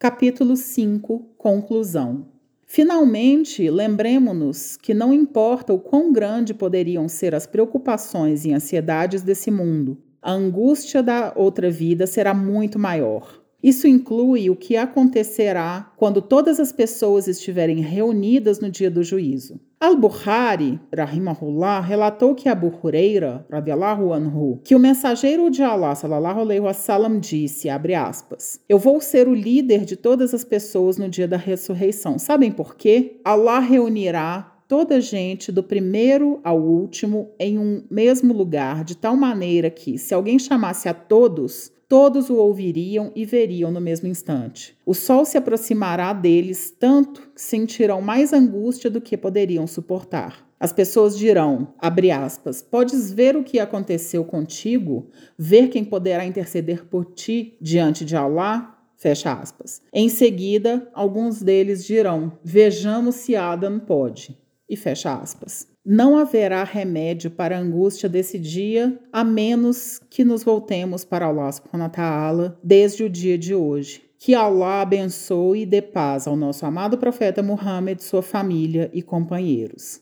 Capítulo 5 Conclusão Finalmente, lembremos-nos que não importa o quão grande poderiam ser as preocupações e ansiedades desse mundo, a angústia da outra vida será muito maior. Isso inclui o que acontecerá quando todas as pessoas estiverem reunidas no dia do juízo. Al-Bukhari, rahimahullah, relatou que Abu Huraira, radiallahu anhu, que o mensageiro de Allah, sallallahu alaihi wasallam, disse, abre aspas, eu vou ser o líder de todas as pessoas no dia da ressurreição. Sabem por quê? Allah reunirá toda a gente, do primeiro ao último, em um mesmo lugar, de tal maneira que, se alguém chamasse a todos, todos o ouviriam e veriam no mesmo instante. O sol se aproximará deles tanto que sentirão mais angústia do que poderiam suportar. As pessoas dirão, abre aspas, podes ver o que aconteceu contigo, ver quem poderá interceder por ti diante de Allah? Fecha aspas. Em seguida, alguns deles dirão, vejamos se Adam pode. E fecha aspas. Não haverá remédio para a angústia desse dia, a menos que nos voltemos para Allah subhanahu ta'ala desde o dia de hoje. Que Allah abençoe e dê paz ao nosso amado profeta Muhammad, sua família e companheiros.